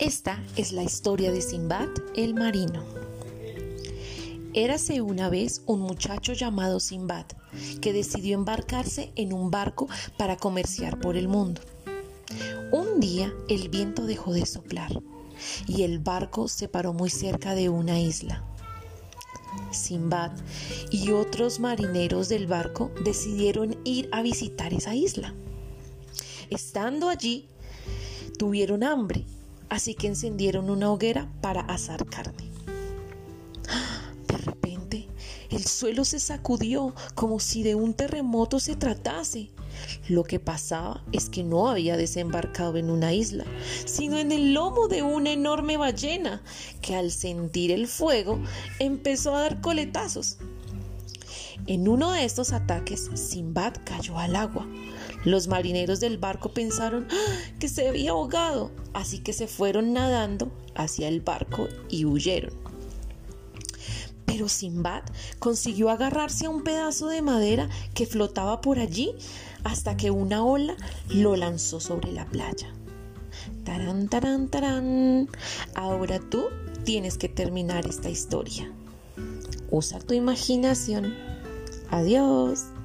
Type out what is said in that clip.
Esta es la historia de Simbad el marino. Érase una vez un muchacho llamado Simbad que decidió embarcarse en un barco para comerciar por el mundo. Un día el viento dejó de soplar y el barco se paró muy cerca de una isla. Simbad y otros marineros del barco decidieron ir a visitar esa isla. Estando allí, tuvieron hambre, así que encendieron una hoguera para asar carne. De repente, el suelo se sacudió como si de un terremoto se tratase. Lo que pasaba es que no había desembarcado en una isla, sino en el lomo de una enorme ballena que al sentir el fuego empezó a dar coletazos. En uno de estos ataques, Simbad cayó al agua. Los marineros del barco pensaron ¡Ah! que se había ahogado, así que se fueron nadando hacia el barco y huyeron. Pero Simbad consiguió agarrarse a un pedazo de madera que flotaba por allí hasta que una ola lo lanzó sobre la playa. Tarán, tarán, tarán. Ahora tú tienes que terminar esta historia. Usa tu imaginación. Adiós.